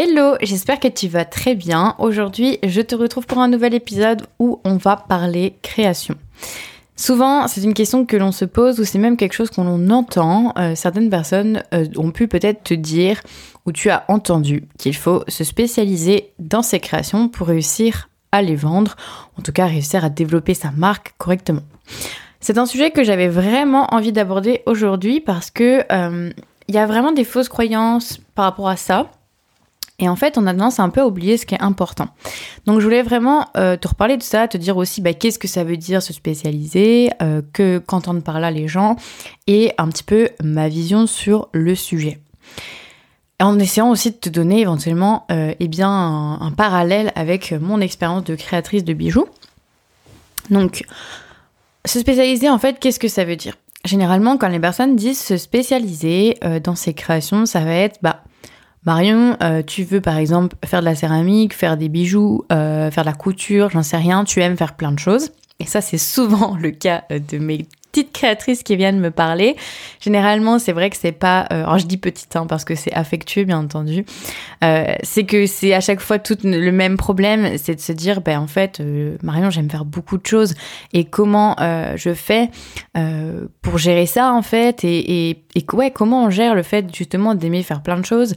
Hello, j'espère que tu vas très bien. Aujourd'hui, je te retrouve pour un nouvel épisode où on va parler création. Souvent, c'est une question que l'on se pose ou c'est même quelque chose qu'on entend. Euh, certaines personnes euh, ont pu peut-être te dire ou tu as entendu qu'il faut se spécialiser dans ses créations pour réussir à les vendre, en tout cas réussir à développer sa marque correctement. C'est un sujet que j'avais vraiment envie d'aborder aujourd'hui parce que euh, il y a vraiment des fausses croyances par rapport à ça. Et en fait, on a tendance à un peu oublier ce qui est important. Donc, je voulais vraiment euh, te reparler de ça, te dire aussi bah, qu'est-ce que ça veut dire se spécialiser, euh, que qu'entendent par là les gens, et un petit peu ma vision sur le sujet. En essayant aussi de te donner éventuellement euh, eh bien, un, un, parallèle avec mon expérience de créatrice de bijoux. Donc, se spécialiser, en fait, qu'est-ce que ça veut dire? Généralement, quand les personnes disent se spécialiser dans ces créations, ça va être bah, Marion, euh, tu veux par exemple faire de la céramique, faire des bijoux, euh, faire de la couture, j'en sais rien, tu aimes faire plein de choses. Et ça, c'est souvent le cas euh, de mes petites créatrices qui viennent me parler. Généralement, c'est vrai que c'est pas, alors je dis petite hein, parce que c'est affectueux bien entendu, c'est que c'est à chaque fois tout le même problème, c'est de se dire, ben en fait, Marion, j'aime faire beaucoup de choses et comment je fais pour gérer ça en fait? Et, et, et ouais, comment on gère le fait justement d'aimer faire plein de choses?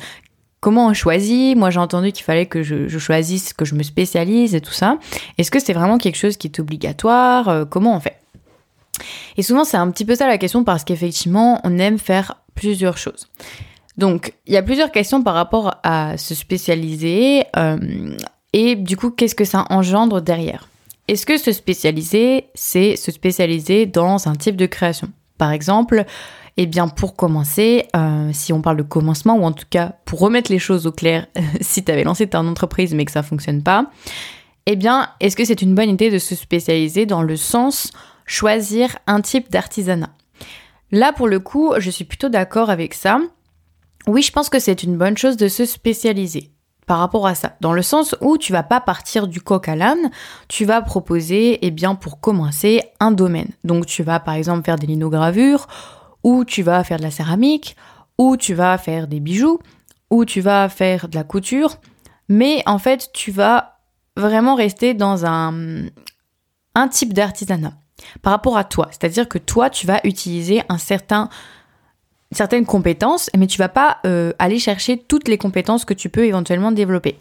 Comment on choisit. Moi, j'ai entendu qu'il fallait que je, choisisse, que je me spécialise et tout ça. Est-ce que c'est vraiment quelque chose qui est obligatoire? Euh, Comment on fait? Et souvent, c'est un petit peu ça la question parce qu'effectivement, on aime faire plusieurs choses. Donc, il y a plusieurs questions par rapport à se spécialiser euh, et du coup, qu'est-ce que ça engendre derrière? Est-ce que se spécialiser, c'est se spécialiser dans un type de création? Par exemple, eh bien, pour commencer, euh, si on parle de commencement, ou en tout cas pour remettre les choses au clair, si tu avais lancé ton entreprise mais que ça fonctionne pas, eh bien, est-ce que c'est une bonne idée de se spécialiser dans le sens choisir un type d'artisanat? Là, pour le coup, je suis plutôt d'accord avec ça. Oui, je pense que c'est une bonne chose de se spécialiser par rapport à ça, dans le sens où tu vas pas partir du coq à l'âne, tu vas proposer, eh bien, pour commencer, un domaine. Donc, tu vas par exemple faire des linogravures ou tu vas faire de la céramique, ou tu vas faire des bijoux, ou tu vas faire de la couture, mais en fait, tu vas vraiment rester dans un, type d'artisanat par rapport à toi. C'est-à-dire que toi, tu vas utiliser un certain certaines compétences, mais tu vas pas euh, aller chercher toutes les compétences que tu peux éventuellement développer.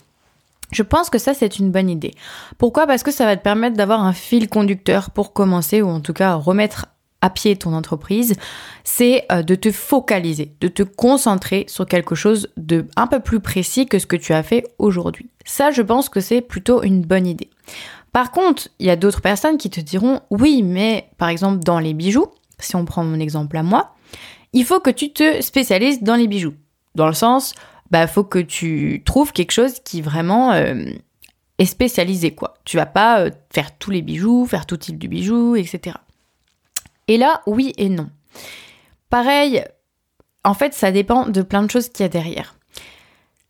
Je pense que ça, c'est une bonne idée. Pourquoi? Parce que ça va te permettre d'avoir un fil conducteur pour commencer, ou en tout cas remettre à pied ton entreprise, c'est euh, de te focaliser, de te concentrer sur quelque chose de un peu plus précis que ce que tu as fait aujourd'hui. Ça, je pense que c'est plutôt une bonne idée. Par contre, il y a d'autres personnes qui te diront oui, mais par exemple dans les bijoux, si on prend mon exemple à moi, il faut que tu te spécialises dans les bijoux. Dans le sens, bah faut que tu trouves quelque chose qui vraiment euh, est spécialisé quoi. Tu vas pas euh, faire tous les bijoux, faire tout type de bijoux, etc. Et là, oui et non. Pareil, en fait, ça dépend de plein de choses qu'il y a derrière.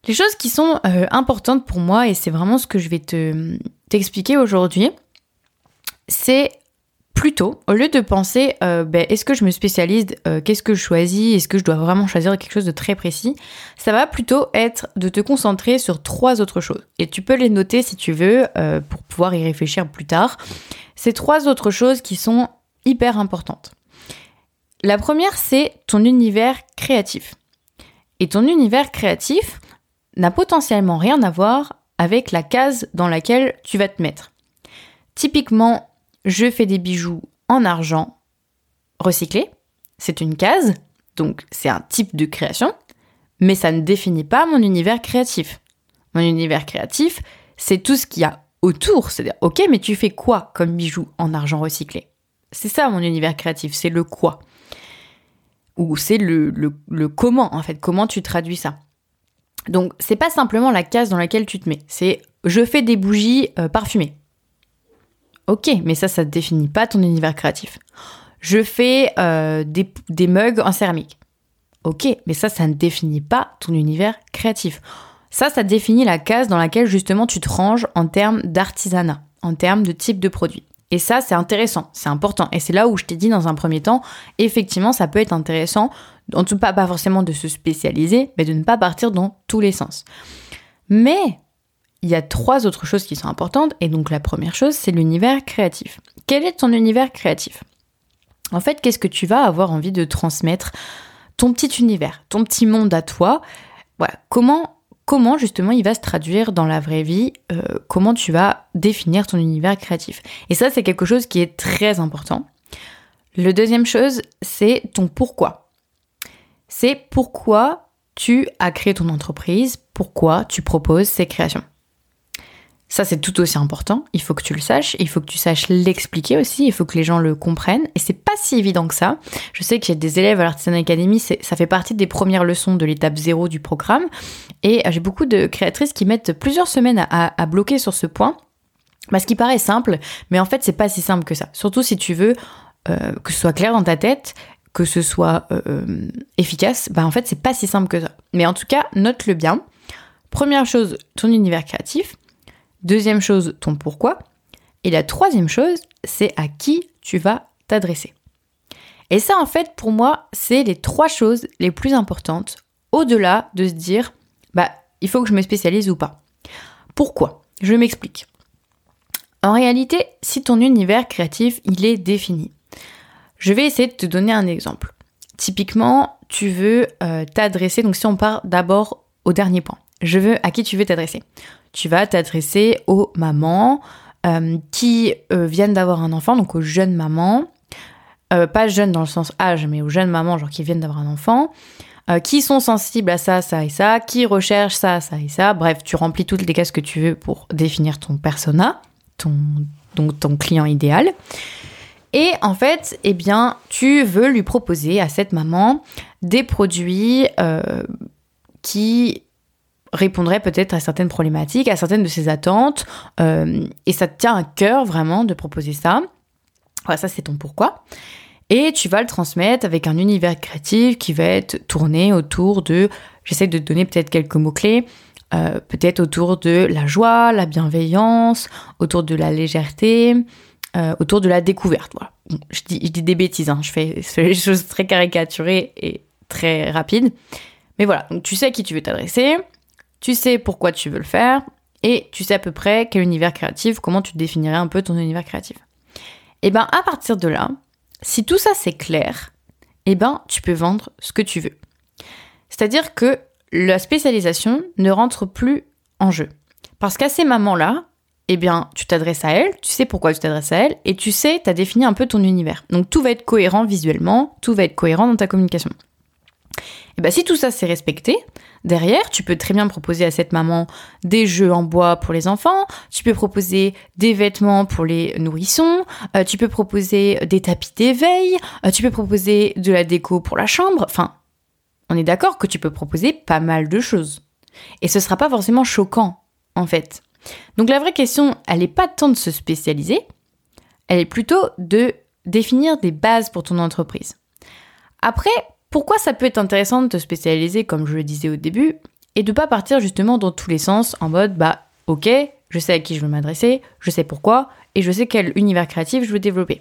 Les choses qui sont euh, importantes pour moi, et c'est vraiment ce que je vais te, t'expliquer aujourd'hui, c'est plutôt, au lieu de penser, euh, ben, est-ce que je me spécialise, euh, qu'est-ce que je choisis, est-ce que je dois vraiment choisir quelque chose de très précis, ça va plutôt être de te concentrer sur trois autres choses. Et tu peux les noter si tu veux, pour pouvoir y réfléchir plus tard. Ces trois autres choses qui sont hyper importante. La première, c'est ton univers créatif. Et ton univers créatif n'a potentiellement rien à voir avec la case dans laquelle tu vas te mettre. Typiquement, je fais des bijoux en argent recyclé. C'est une case, donc c'est un type de création, mais ça ne définit pas mon univers créatif. Mon univers créatif, c'est tout ce qu'il y a autour. C'est-à-dire, ok, mais tu fais quoi comme bijoux en argent recyclé? C'est ça mon univers créatif, c'est le quoi. Ou c'est le, le, comment, en fait, comment tu traduis ça. Donc, c'est pas simplement la case dans laquelle tu te mets, c'est je fais des bougies euh, parfumées. Ok, mais ça, ça ne définit pas ton univers créatif. Je fais euh, des, des mugs en céramique. Ok, mais ça, ça ne définit pas ton univers créatif. Ça, ça définit la case dans laquelle justement tu te ranges en termes d'artisanat, en termes de type de produit. Et ça, c'est intéressant, c'est important. Et c'est là où je t'ai dit dans un premier temps, effectivement, ça peut être intéressant, en tout cas pas forcément de se spécialiser, mais de ne pas partir dans tous les sens. Mais il y a trois autres choses qui sont importantes. Et donc la première chose, c'est l'univers créatif. Quel est ton univers créatif? En fait, qu'est-ce que tu vas avoir envie de transmettre? Ton petit univers, ton petit monde à toi. Voilà. Comment comment justement il va se traduire dans la vraie vie, euh, comment tu vas définir ton univers créatif. Et ça, c'est quelque chose qui est très important. Le deuxième chose, c'est ton pourquoi. C'est pourquoi tu as créé ton entreprise, pourquoi tu proposes ces créations. Ça, c'est tout aussi important. Il faut que tu le saches. Il faut que tu saches l'expliquer aussi. Il faut que les gens le comprennent. Et c'est pas si évident que ça. Je sais que j'ai des élèves à l'Artisan Academy. Ça fait partie des premières leçons de l'étape zéro du programme. Et euh, j'ai beaucoup de créatrices qui mettent plusieurs semaines à, bloquer sur ce point. Parce qu'il paraît simple, mais en fait, c'est pas si simple que ça. Surtout si tu veux euh, que ce soit clair dans ta tête, que ce soit euh, efficace, bah en fait, c'est pas si simple que ça. Mais en tout cas, note-le bien. Première chose, ton univers créatif. Deuxième chose, ton pourquoi. Et la troisième chose, c'est à qui tu vas t'adresser. Et ça, en fait, pour moi, c'est les trois choses les plus importantes, au-delà de se dire, bah, il faut que je me spécialise ou pas. Pourquoi? Je m'explique. En réalité, si ton univers créatif, il est défini, je vais essayer de te donner un exemple. Typiquement, tu veux euh, t'adresser, donc si on part d'abord au dernier point, je veux à qui tu veux t'adresser? Tu vas t'adresser aux mamans euh, qui euh, viennent d'avoir un enfant, donc aux jeunes mamans, euh, pas jeunes dans le sens âge, mais aux jeunes mamans, genre qui viennent d'avoir un enfant, qui sont sensibles à ça, ça et ça, qui recherchent ça, ça et ça. Bref, tu remplis toutes les cases que tu veux pour définir ton persona, ton, donc ton client idéal. Et en fait, eh bien, tu veux lui proposer à cette maman des produits qui répondrait peut-être à certaines problématiques, à certaines de ses attentes, euh, et ça te tient à cœur vraiment de proposer ça. Voilà, ça c'est ton pourquoi. Et tu vas le transmettre avec un univers créatif qui va être tourné autour de, j'essaie de te donner peut-être quelques mots-clés, euh, peut-être autour de la joie, la bienveillance, autour de la légèreté, euh, autour de la découverte. Voilà. Je, dis, des bêtises, hein. je, fais, des choses très caricaturées et très rapides. Mais voilà, donc tu sais à qui tu veux t'adresser, tu sais pourquoi tu veux le faire et tu sais à peu près quel univers créatif, comment tu définirais un peu ton univers créatif. Et eh bien à partir de là, si tout ça c'est clair, eh ben tu peux vendre ce que tu veux. C'est-à-dire que la spécialisation ne rentre plus en jeu. Parce qu'à ces moments-là, eh bien, tu t'adresses à elle, tu sais pourquoi tu t'adresses à elle, et tu sais, tu as défini un peu ton univers. Donc tout va être cohérent visuellement, tout va être cohérent dans ta communication. Et bien si tout ça c'est respecté, derrière tu peux très bien proposer à cette maman des jeux en bois pour les enfants, tu peux proposer des vêtements pour les nourrissons, euh, tu peux proposer des tapis d'éveil, euh, tu peux proposer de la déco pour la chambre, enfin on est d'accord que tu peux proposer pas mal de choses. Et ce sera pas forcément choquant en fait. Donc la vraie question, elle n'est pas tant de se spécialiser, elle est plutôt de définir des bases pour ton entreprise. Après, pourquoi ça peut être intéressant de te spécialiser, comme je le disais au début, et de pas partir justement dans tous les sens en mode bah ok, je sais à qui je veux m'adresser, je sais pourquoi, et je sais quel univers créatif je veux développer.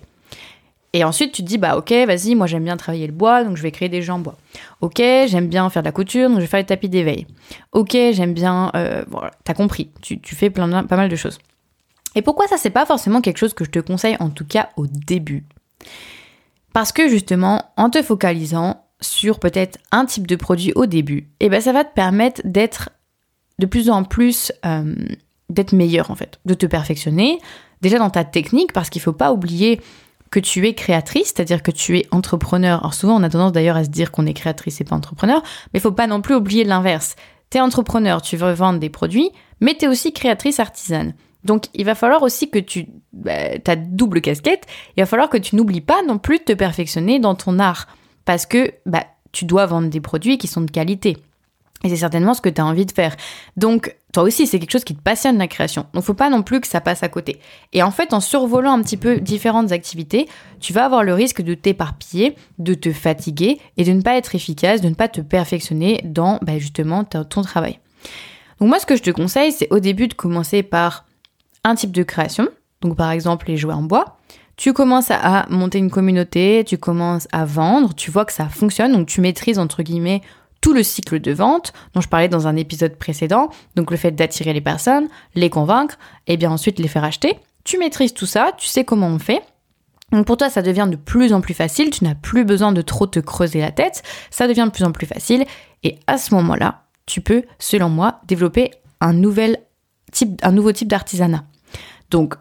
Et ensuite, tu te dis, bah ok, vas-y, moi j'aime bien travailler le bois, donc je vais créer des jeux en bois. Ok, j'aime bien faire de la couture, donc je vais faire les tapis d'éveil. Ok, j'aime bien... Euh, voilà, t'as compris, tu, fais plein, pas mal de choses. Et pourquoi ça, c'est pas forcément quelque chose que je te conseille, en tout cas au début? Parce que justement, en te focalisant sur peut-être un type de produit au début, et eh ben ça va te permettre d'être de plus en plus euh, d'être meilleur en fait, de te perfectionner déjà dans ta technique parce qu'il faut pas oublier que tu es créatrice, c'est-à-dire que tu es entrepreneur. Alors souvent on a tendance d'ailleurs à se dire qu'on est créatrice et pas entrepreneur, mais il faut pas non plus oublier l'inverse. Tu es entrepreneur, tu veux vendre des produits, mais tu es aussi créatrice artisane. Donc il va falloir aussi que tu bah, ta double casquette, il va falloir que tu n'oublies pas non plus de te perfectionner dans ton art parce que bah, tu dois vendre des produits qui sont de qualité. Et c'est certainement ce que tu as envie de faire. Donc, toi aussi, c'est quelque chose qui te passionne la création. Donc, faut pas non plus que ça passe à côté. Et en fait, en survolant un petit peu différentes activités, tu vas avoir le risque de t'éparpiller, de te fatiguer et de ne pas être efficace, de ne pas te perfectionner dans bah, justement ton travail. Donc, moi, ce que je te conseille, c'est au début de commencer par un type de création. Donc, par exemple, les jouets en bois tu commences à monter une communauté, tu commences à vendre, tu vois que ça fonctionne, donc tu maîtrises entre guillemets tout le cycle de vente dont je parlais dans un épisode précédent, donc le fait d'attirer les personnes, les convaincre, et bien ensuite les faire acheter. Tu maîtrises tout ça, tu sais comment on fait. Donc pour toi, ça devient de plus en plus facile, tu n'as plus besoin de trop te creuser la tête, ça devient de plus en plus facile, et à ce moment-là, tu peux, selon moi, développer un, nouveau type d'artisanat. Donc,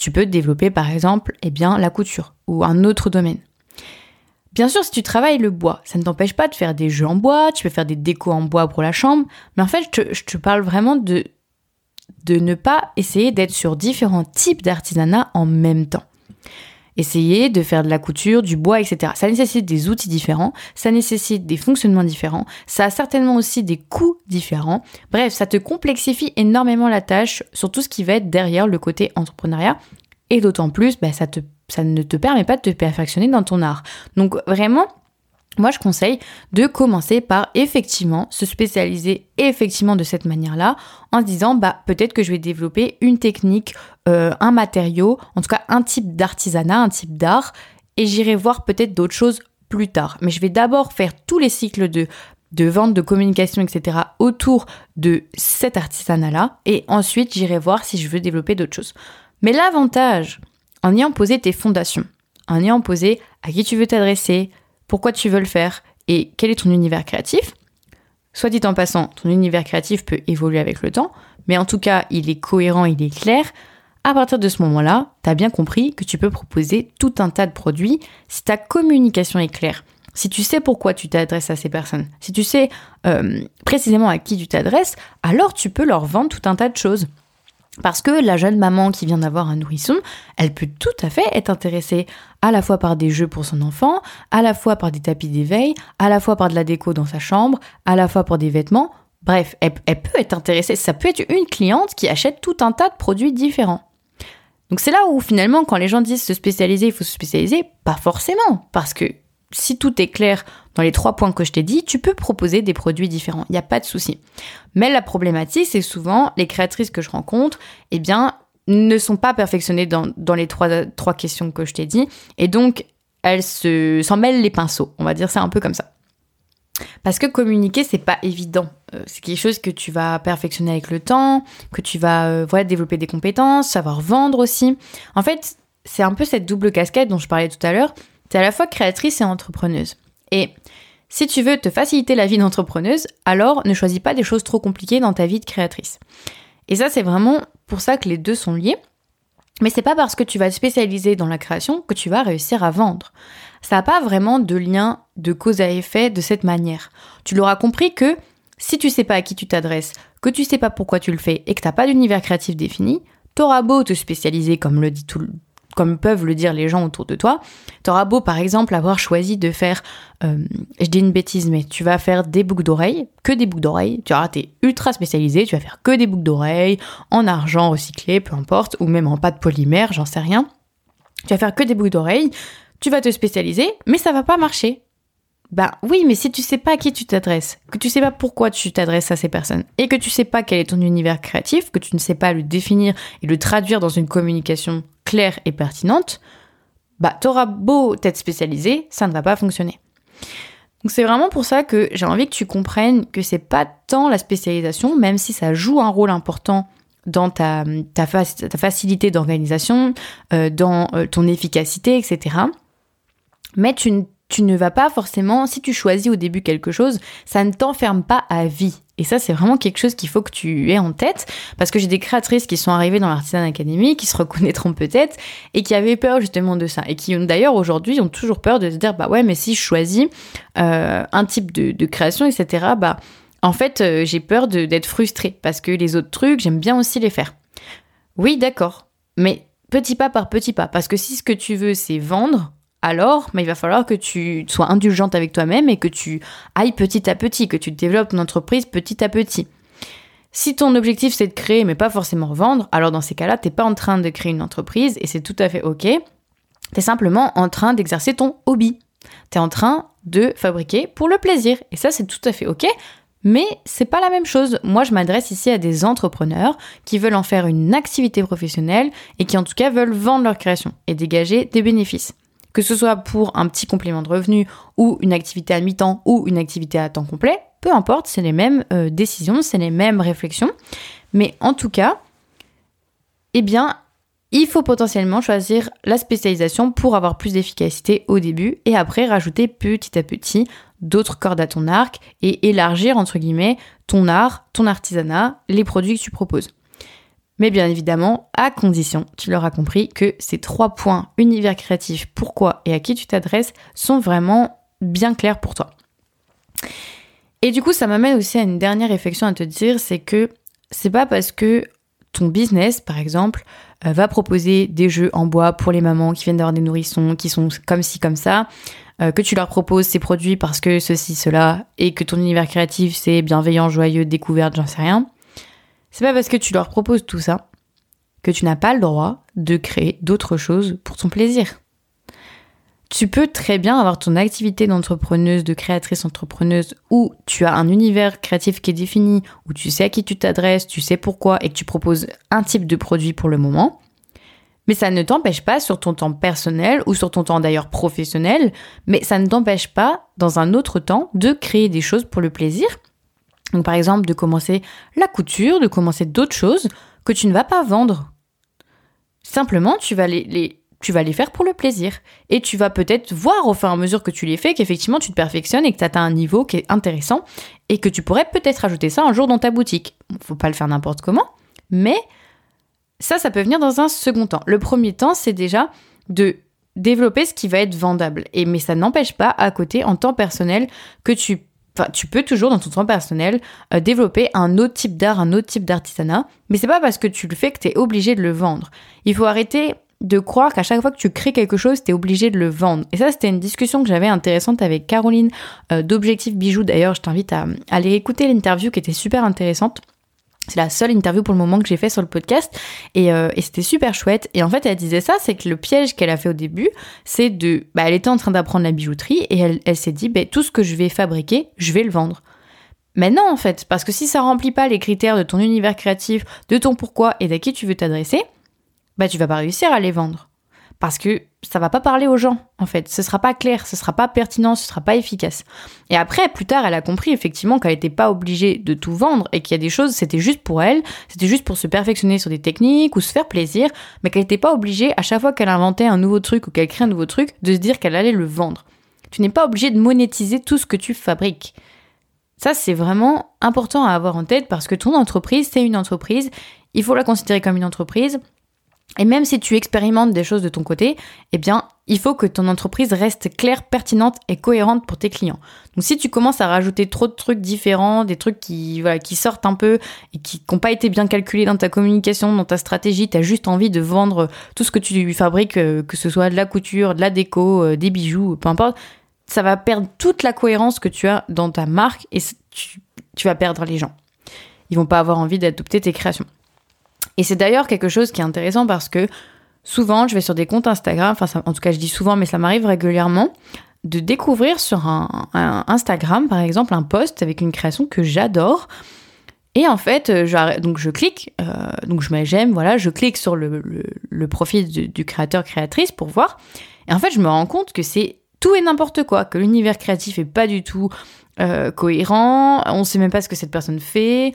tu peux développer par exemple eh bien, la couture ou un autre domaine. Bien sûr, si tu travailles le bois, ça ne t'empêche pas de faire des jeux en bois, tu peux faire des décos en bois pour la chambre, mais en fait, je te, parle vraiment de, de ne pas essayer d'être sur différents types d'artisanat en même temps. Essayer de faire de la couture, du bois, etc. Ça nécessite des outils différents, ça nécessite des fonctionnements différents, ça a certainement aussi des coûts différents. Bref, ça te complexifie énormément la tâche sur tout ce qui va être derrière le côté entrepreneuriat. Et d'autant plus, bah, ça, ça ne te permet pas de te perfectionner dans ton art. Donc vraiment, moi, je conseille de commencer par effectivement se spécialiser effectivement de cette manière-là, en se disant bah peut-être que je vais développer une technique, euh, un matériau, en tout cas un type d'artisanat, un type d'art, et j'irai voir peut-être d'autres choses plus tard. Mais je vais d'abord faire tous les cycles de de vente, de communication, etc. autour de cet artisanat-là, et ensuite j'irai voir si je veux développer d'autres choses. Mais l'avantage, en ayant posé tes fondations, en ayant posé à qui tu veux t'adresser, pourquoi tu veux le faire et quel est ton univers créatif. Soit dit en passant, ton univers créatif peut évoluer avec le temps, mais en tout cas, il est cohérent, il est clair. À partir de ce moment-là, tu as bien compris que tu peux proposer tout un tas de produits si ta communication est claire. Si tu sais pourquoi tu t'adresses à ces personnes, si tu sais euh, précisément à qui tu t'adresses, alors tu peux leur vendre tout un tas de choses. Parce que la jeune maman qui vient d'avoir un nourrisson, elle peut tout à fait être intéressée à la fois par des jeux pour son enfant, à la fois par des tapis d'éveil, à la fois par de la déco dans sa chambre, à la fois pour des vêtements. Bref, elle, peut être intéressée. Ça peut être une cliente qui achète tout un tas de produits différents. Donc c'est là où finalement, quand les gens disent se spécialiser, il faut se spécialiser, pas forcément. Parce que si tout est clair dans les trois points que je t'ai dit, tu peux proposer des produits différents. Il n'y a pas de souci. Mais la problématique, c'est souvent les créatrices que je rencontre, eh bien, ne sont pas perfectionnées dans, les trois, trois questions que je t'ai dit. Et donc, elles se, s'en mêlent les pinceaux. On va dire ça un peu comme ça. Parce que communiquer, c'est pas évident. Euh, c'est quelque chose que tu vas perfectionner avec le temps, que tu vas euh, développer des compétences, savoir vendre aussi. En fait, c'est un peu cette double casquette dont je parlais tout à l'heure. Tu es à la fois créatrice et entrepreneuse. Et si tu veux te faciliter la vie d'entrepreneuse, alors ne choisis pas des choses trop compliquées dans ta vie de créatrice. Et ça, c'est vraiment pour ça que les deux sont liés. Mais c'est pas parce que tu vas te spécialiser dans la création que tu vas réussir à vendre. Ça n'a pas vraiment de lien de cause à effet de cette manière. Tu l'auras compris que si tu sais pas à qui tu t'adresses, que tu sais pas pourquoi tu le fais et que t'as pas d'univers créatif défini, t'auras beau te spécialiser comme le dit tout, comme peuvent le dire les gens autour de toi. T'auras beau par exemple avoir choisi de faire, euh, je dis une bêtise, mais tu vas faire des boucles d'oreilles, que des boucles d'oreilles. Tu auras été ultra spécialisé, tu vas faire que des boucles d'oreilles en argent recyclé, peu importe, ou même en pâte polymère, j'en sais rien. Tu vas faire que des boucles d'oreilles. Tu vas te spécialiser, mais ça va pas marcher. Ben oui, mais si tu sais pas à qui tu t'adresses, que tu sais pas pourquoi tu t'adresses à ces personnes, et que tu sais pas quel est ton univers créatif, que tu ne sais pas le définir et le traduire dans une communication claire et pertinente, bah t'auras beau t'être spécialisé, ça ne va pas fonctionner. Donc c'est vraiment pour ça que j'ai envie que tu comprennes que c'est pas tant la spécialisation, même si ça joue un rôle important dans ta, ta, facilité d'organisation, euh, dans euh, ton efficacité, etc. Mais tu tu ne vas pas forcément, si tu choisis au début quelque chose, ça ne t'enferme pas à vie. Et ça, c'est vraiment quelque chose qu'il faut que tu aies en tête, parce que j'ai des créatrices qui sont arrivées dans l'Artisan Academy, qui se reconnaîtront peut-être, et qui avaient peur justement de ça, et qui d'ailleurs aujourd'hui ont toujours peur de se dire, bah ouais, mais si je choisis euh, un type de, création, etc., bah en fait, euh, j'ai peur d'être frustrée, parce que les autres trucs, j'aime bien aussi les faire. Oui, d'accord, mais petit pas par petit pas, parce que si ce que tu veux, c'est vendre, alors mais il va falloir que tu sois indulgente avec toi-même et que tu ailles petit à petit, que tu développes ton entreprise petit à petit. Si ton objectif c'est de créer mais pas forcément vendre, alors dans ces cas-là, t'es pas en train de créer une entreprise et c'est tout à fait ok. T'es simplement en train d'exercer ton hobby. T'es en train de fabriquer pour le plaisir et ça c'est tout à fait ok. Mais c'est pas la même chose. Moi, je m'adresse ici à des entrepreneurs qui veulent en faire une activité professionnelle et qui en tout cas veulent vendre leur création et dégager des bénéfices que ce soit pour un petit complément de revenu ou une activité à mi-temps ou une activité à temps complet, peu importe, c'est les mêmes euh, décisions, c'est les mêmes réflexions. Mais en tout cas, eh bien, il faut potentiellement choisir la spécialisation pour avoir plus d'efficacité au début et après rajouter petit à petit d'autres cordes à ton arc et élargir entre guillemets ton art, ton artisanat, les produits que tu proposes. Mais bien évidemment, à condition, tu l'auras compris, que ces trois points univers créatif, pourquoi et à qui tu t'adresses sont vraiment bien clairs pour toi. Et du coup, ça m'amène aussi à une dernière réflexion à te dire, c'est que c'est pas parce que ton business, par exemple, euh, va proposer des jeux en bois pour les mamans qui viennent d'avoir des nourrissons, qui sont comme ci, comme ça, euh, que tu leur proposes ces produits parce que ceci, cela, et que ton univers créatif, c'est bienveillant, joyeux, découverte, j'en sais rien. C'est pas parce que tu leur proposes tout ça que tu n'as pas le droit de créer d'autres choses pour ton plaisir. Tu peux très bien avoir ton activité d'entrepreneuse, de créatrice entrepreneuse, où tu as un univers créatif qui est défini, où tu sais à qui tu t'adresses, tu sais pourquoi, et que tu proposes un type de produit pour le moment. Mais ça ne t'empêche pas sur ton temps personnel ou sur ton temps d'ailleurs professionnel, mais ça ne t'empêche pas dans un autre temps de créer des choses pour le plaisir donc par exemple de commencer la couture, de commencer d'autres choses que tu ne vas pas vendre. Simplement, tu vas les, faire pour le plaisir. Et tu vas peut-être voir au fur et à mesure que tu les fais qu'effectivement tu te perfectionnes et que tu atteins un niveau qui est intéressant et que tu pourrais peut-être ajouter ça un jour dans ta boutique. Faut pas le faire n'importe comment, mais ça, ça peut venir dans un second temps. Le premier temps, c'est déjà de développer ce qui va être vendable. Et mais ça n'empêche pas à côté, en temps personnel, que tu tu peux toujours dans ton temps personnel euh, développer un autre type d'art, un autre type d'artisanat, mais c'est pas parce que tu le fais que tu es obligé de le vendre. Il faut arrêter de croire qu'à chaque fois que tu crées quelque chose, tu es obligé de le vendre. Et ça, c'était une discussion que j'avais intéressante avec Caroline euh, d'Objectif Bijoux. D'ailleurs, je t'invite à aller écouter l'interview qui était super intéressante. C'est la seule interview pour le moment que j'ai fait sur le podcast euh, et, c'était super chouette. Et en fait, elle disait ça, c'est que le piège qu'elle a fait au début, c'est de, bah, elle était en train d'apprendre la bijouterie et elle, s'est dit, bah, tout ce que je vais fabriquer, je vais le vendre. Mais non, en fait, parce que si ça remplit pas les critères de ton univers créatif, de ton pourquoi et d'à qui tu veux t'adresser, bah, tu vas pas réussir à les vendre parce que ça va pas parler aux gens en fait, ce sera pas clair, ce sera pas pertinent, ce sera pas efficace. Et après plus tard, elle a compris effectivement qu'elle n'était pas obligée de tout vendre et qu'il y a des choses c'était juste pour elle, c'était juste pour se perfectionner sur des techniques ou se faire plaisir, mais qu'elle n'était pas obligée à chaque fois qu'elle inventait un nouveau truc ou qu'elle crée un nouveau truc de se dire qu'elle allait le vendre. Tu n'es pas obligé de monétiser tout ce que tu fabriques. Ça, c'est vraiment important à avoir en tête parce que ton entreprise, c'est une entreprise. Il faut la considérer comme une entreprise. Et même si tu expérimentes des choses de ton côté, eh bien, il faut que ton entreprise reste claire, pertinente et cohérente pour tes clients. Donc si tu commences à rajouter trop de trucs différents, des trucs qui, voilà, qui sortent un peu et qui n'ont pas été bien calculés dans ta communication, dans ta stratégie, tu as juste envie de vendre tout ce que tu fabriques, euh, que ce soit de la couture, de la déco, euh, des bijoux, peu importe, ça va perdre toute la cohérence que tu as dans ta marque et tu, vas perdre les gens. Ils vont pas avoir envie d'adopter tes créations. Et c'est d'ailleurs quelque chose qui est intéressant parce que souvent, je vais sur des comptes Instagram, enfin, en tout cas, je dis souvent, mais ça m'arrive régulièrement, de découvrir sur un, Instagram, par exemple, un post avec une création que j'adore. Et en fait, euh, je, donc je clique, euh, donc je mets j'aime, voilà, je clique sur le, profil du, créateur créatrice pour voir. Et en fait, je me rends compte que c'est tout et n'importe quoi, que l'univers créatif est pas du tout euh, cohérent, on sait même pas ce que cette personne fait.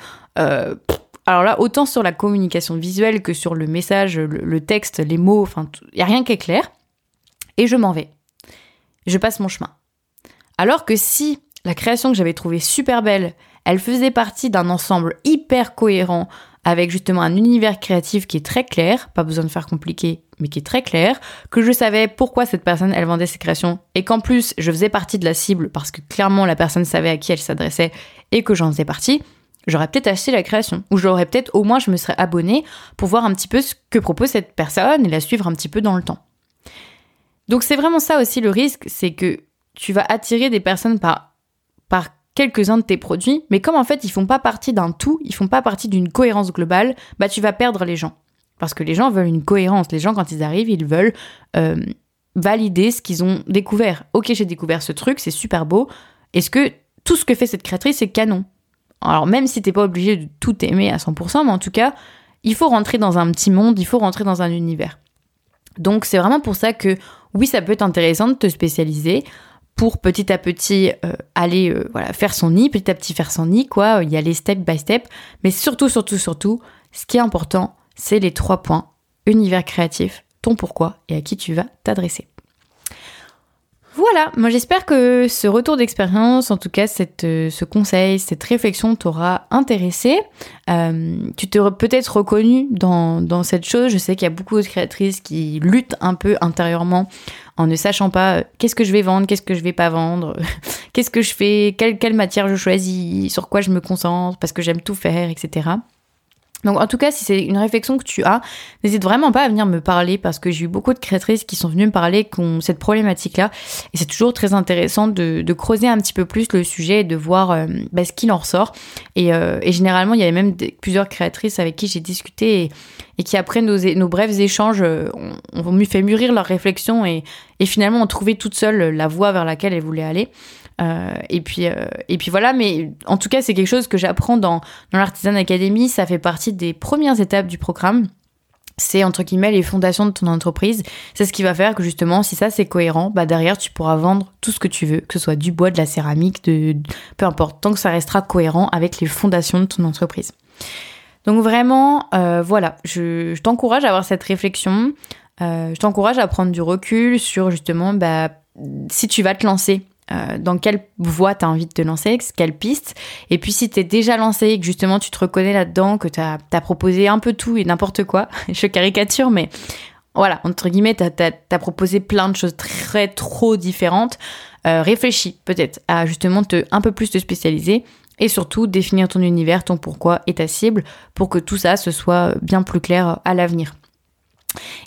Alors là, autant sur la communication visuelle que sur le message, le, texte, les mots, enfin, il n'y a rien qui est clair. Et je m'en vais. Je passe mon chemin. Alors que si la création que j'avais trouvée super belle, elle faisait partie d'un ensemble hyper cohérent, avec justement un univers créatif qui est très clair, pas besoin de faire compliqué, mais qui est très clair, que je savais pourquoi cette personne, elle vendait ses créations, et qu'en plus, je faisais partie de la cible, parce que clairement, la personne savait à qui elle s'adressait, et que j'en faisais partie, j'aurais peut-être acheté la création. Ou j'aurais peut-être, au moins, je me serais abonné pour voir un petit peu ce que propose cette personne et la suivre un petit peu dans le temps. Donc c'est vraiment ça aussi le risque, c'est que tu vas attirer des personnes par, par quelques-uns de tes produits, mais comme en fait ils font pas partie d'un tout, ils font pas partie d'une cohérence globale, bah tu vas perdre les gens. Parce que les gens veulent une cohérence. Les gens, quand ils arrivent, ils veulent euh, valider ce qu'ils ont découvert. Ok, j'ai découvert ce truc, c'est super beau. Est-ce que tout ce que fait cette créatrice est canon? Alors même si t'es pas obligé de tout aimer à 100%, mais en tout cas, il faut rentrer dans un petit monde, il faut rentrer dans un univers. Donc c'est vraiment pour ça que oui, ça peut être intéressant de te spécialiser pour petit à petit euh, aller voilà faire son nid, petit à petit faire son nid, quoi, y aller step by step. Mais surtout, surtout, surtout, ce qui est important, c'est les trois points univers créatif, ton pourquoi et à qui tu vas t'adresser. Voilà, moi j'espère que ce retour d'expérience, en tout cas euh, ce conseil, cette réflexion t'aura intéressé. Euh, tu t'aurais peut-être reconnu dans, dans, cette chose. Je sais qu'il y a beaucoup de créatrices qui luttent un peu intérieurement en ne sachant pas euh, qu'est-ce que je vais vendre, qu'est-ce que je vais pas vendre, qu'est-ce que je fais, quelle, quelle matière je choisis, sur quoi je me concentre, parce que j'aime tout faire, etc. Donc en tout cas, si c'est une réflexion que tu as, n'hésite vraiment pas à venir me parler parce que j'ai eu beaucoup de créatrices qui sont venues me parler qui ont cette problématique-là. Et c'est toujours très intéressant de, creuser un petit peu plus le sujet et de voir euh, bah, ce qu'il en ressort. Euh, et, généralement, il y avait même plusieurs créatrices avec qui j'ai discuté et, qui après nos, brefs échanges euh, ont, ont fait mûrir leurs réflexions et, et finalement ont trouvé toute seule la voie vers laquelle elles voulaient aller. Euh, et puis euh, et puis voilà, mais en tout cas c'est quelque chose que j'apprends dans l'Artisan Academy. Ça fait partie des premières étapes du programme c'est entre guillemets les fondations de ton entreprise. C'est ce qui va faire que justement, si ça c'est cohérent, bah derrière tu pourras vendre tout ce que tu veux, que ce soit du bois, de la céramique, de peu importe, tant que ça restera cohérent avec les fondations de ton entreprise. Donc vraiment, euh, voilà, je, t'encourage à avoir cette réflexion. Je t'encourage à prendre du recul sur justement, bah, si tu vas te lancer euh, dans quelle voie tu as envie de te lancer, quelle piste. Et puis si tu es déjà lancé et que justement tu te reconnais là-dedans, que tu as, proposé un peu tout et n'importe quoi, je caricature, mais voilà, entre guillemets, tu as, proposé plein de choses très trop différentes, euh, réfléchis peut-être à justement te un peu plus te spécialiser et surtout définir ton univers, ton pourquoi et ta cible pour que tout ça se soit bien plus clair à l'avenir.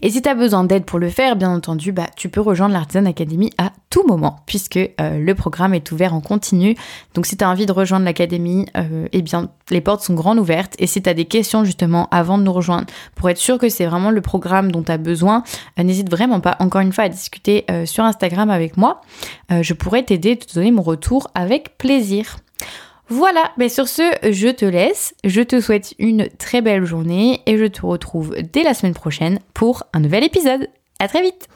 Et si tu as besoin d'aide pour le faire, bien entendu, bah, tu peux rejoindre l'Artisan Academy à tout moment, puisque euh, le programme est ouvert en continu. Donc si tu as envie de rejoindre l'Académie, euh, eh bien, les portes sont grandes ouvertes. Et si tu as des questions justement avant de nous rejoindre, pour être sûr que c'est vraiment le programme dont tu as besoin, euh, n'hésite vraiment pas, encore une fois, à discuter sur Instagram avec moi. je pourrais t'aider, te donner mon retour avec plaisir. Voilà, mais sur ce, je te laisse. Je te souhaite une très belle journée et je te retrouve dès la semaine prochaine pour un nouvel épisode. À très vite